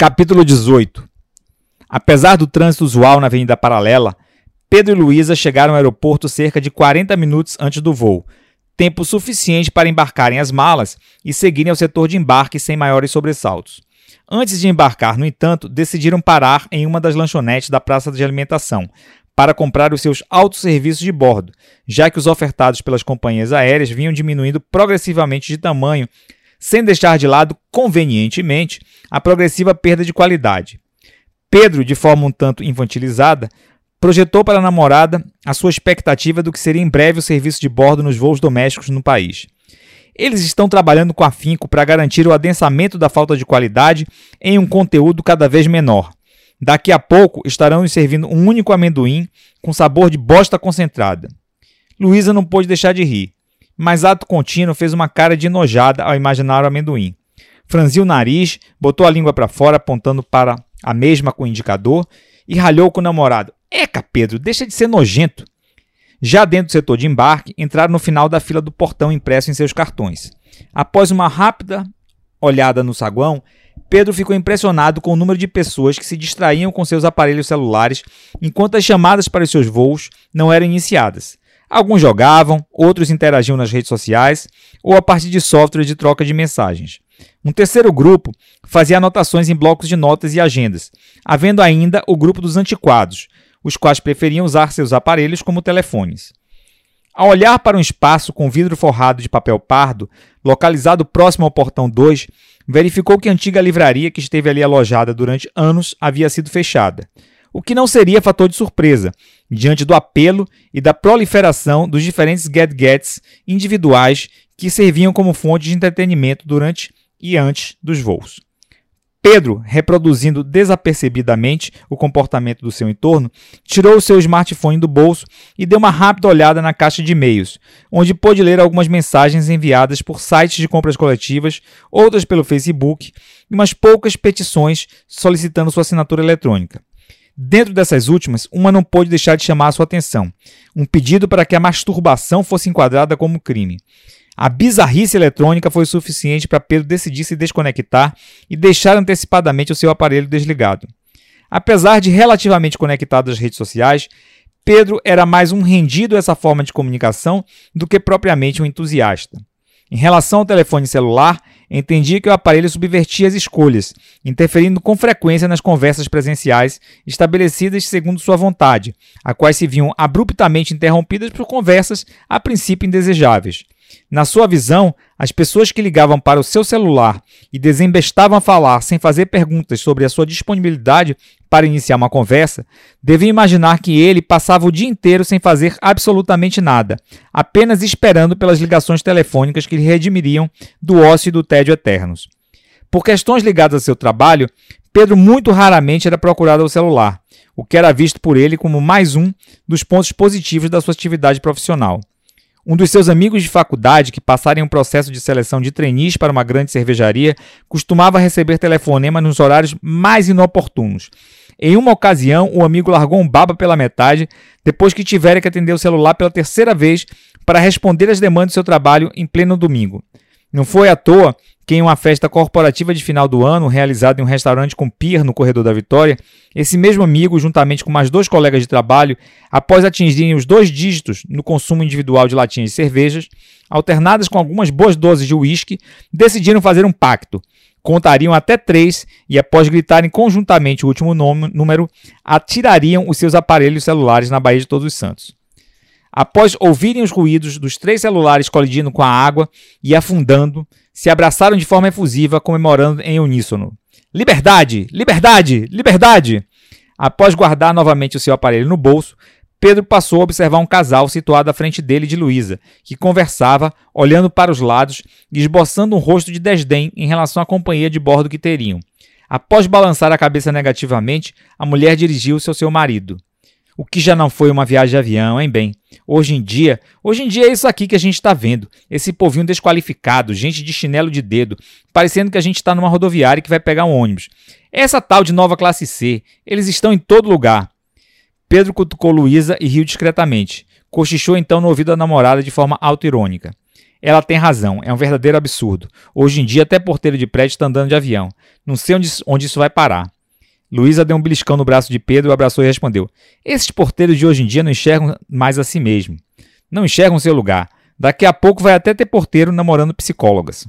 Capítulo 18 Apesar do trânsito usual na Avenida Paralela, Pedro e Luísa chegaram ao aeroporto cerca de 40 minutos antes do voo, tempo suficiente para embarcarem as malas e seguirem ao setor de embarque sem maiores sobressaltos. Antes de embarcar, no entanto, decidiram parar em uma das lanchonetes da praça de alimentação para comprar os seus autosserviços de bordo, já que os ofertados pelas companhias aéreas vinham diminuindo progressivamente de tamanho, sem deixar de lado, convenientemente, a progressiva perda de qualidade. Pedro, de forma um tanto infantilizada, projetou para a namorada a sua expectativa do que seria em breve o serviço de bordo nos voos domésticos no país. Eles estão trabalhando com afinco para garantir o adensamento da falta de qualidade em um conteúdo cada vez menor. Daqui a pouco estarão nos servindo um único amendoim com sabor de bosta concentrada. Luísa não pôde deixar de rir, mas ato contínuo fez uma cara de enojada ao imaginar o amendoim. Franziu o nariz, botou a língua para fora apontando para a mesma com o indicador e ralhou com o namorado. Eca, Pedro, deixa de ser nojento. Já dentro do setor de embarque, entraram no final da fila do portão impresso em seus cartões. Após uma rápida olhada no saguão, Pedro ficou impressionado com o número de pessoas que se distraíam com seus aparelhos celulares enquanto as chamadas para os seus voos não eram iniciadas. Alguns jogavam, outros interagiam nas redes sociais ou a partir de software de troca de mensagens. Um terceiro grupo fazia anotações em blocos de notas e agendas, havendo ainda o grupo dos antiquados, os quais preferiam usar seus aparelhos como telefones. Ao olhar para um espaço com vidro forrado de papel pardo, localizado próximo ao portão 2, verificou que a antiga livraria que esteve ali alojada durante anos havia sido fechada, o que não seria fator de surpresa, diante do apelo e da proliferação dos diferentes gadgets individuais que serviam como fonte de entretenimento durante e antes dos voos. Pedro, reproduzindo desapercebidamente o comportamento do seu entorno, tirou o seu smartphone do bolso e deu uma rápida olhada na caixa de e-mails, onde pôde ler algumas mensagens enviadas por sites de compras coletivas, outras pelo Facebook e umas poucas petições solicitando sua assinatura eletrônica. Dentro dessas últimas, uma não pôde deixar de chamar a sua atenção: um pedido para que a masturbação fosse enquadrada como crime. A bizarrice eletrônica foi suficiente para Pedro decidir se desconectar e deixar antecipadamente o seu aparelho desligado. Apesar de relativamente conectado às redes sociais, Pedro era mais um rendido a essa forma de comunicação do que propriamente um entusiasta. Em relação ao telefone celular, entendia que o aparelho subvertia as escolhas, interferindo com frequência nas conversas presenciais estabelecidas segundo sua vontade, a quais se viam abruptamente interrompidas por conversas a princípio indesejáveis. Na sua visão, as pessoas que ligavam para o seu celular e desembestavam a falar sem fazer perguntas sobre a sua disponibilidade para iniciar uma conversa, deviam imaginar que ele passava o dia inteiro sem fazer absolutamente nada, apenas esperando pelas ligações telefônicas que lhe redimiriam do ócio e do tédio eternos. Por questões ligadas ao seu trabalho, Pedro muito raramente era procurado ao celular, o que era visto por ele como mais um dos pontos positivos da sua atividade profissional. Um dos seus amigos de faculdade, que passaram em um processo de seleção de trainees para uma grande cervejaria, costumava receber telefonema nos horários mais inoportunos. Em uma ocasião, o amigo largou um baba pela metade, depois que tivera que atender o celular pela terceira vez para responder às demandas do seu trabalho em pleno domingo. Não foi à toa que em uma festa corporativa de final do ano, realizada em um restaurante com pier no Corredor da Vitória, esse mesmo amigo, juntamente com mais dois colegas de trabalho, após atingirem os dois dígitos no consumo individual de latinhas de cervejas, alternadas com algumas boas doses de uísque, decidiram fazer um pacto. Contariam até três e, após gritarem conjuntamente o último número, atirariam os seus aparelhos celulares na Baía de Todos os Santos. Após ouvirem os ruídos dos três celulares colidindo com a água e afundando, se abraçaram de forma efusiva, comemorando em uníssono. Liberdade! Liberdade! Liberdade! Após guardar novamente o seu aparelho no bolso, Pedro passou a observar um casal situado à frente dele de Luísa, que conversava, olhando para os lados e esboçando um rosto de desdém em relação à companhia de bordo que teriam. Após balançar a cabeça negativamente, a mulher dirigiu-se ao seu marido. O que já não foi uma viagem de avião, hein, bem? Hoje em dia, hoje em dia é isso aqui que a gente está vendo. Esse povinho desqualificado, gente de chinelo de dedo, parecendo que a gente está numa rodoviária que vai pegar um ônibus. Essa tal de nova classe C, eles estão em todo lugar. Pedro cutucou Luísa e riu discretamente. Cochichou então no ouvido da namorada de forma auto-irônica. Ela tem razão, é um verdadeiro absurdo. Hoje em dia, até porteiro de prédio está andando de avião. Não sei onde, onde isso vai parar. Luísa deu um beliscão no braço de Pedro, abraçou e respondeu: Esses porteiros de hoje em dia não enxergam mais a si mesmo. Não enxergam seu lugar. Daqui a pouco vai até ter porteiro namorando psicólogas.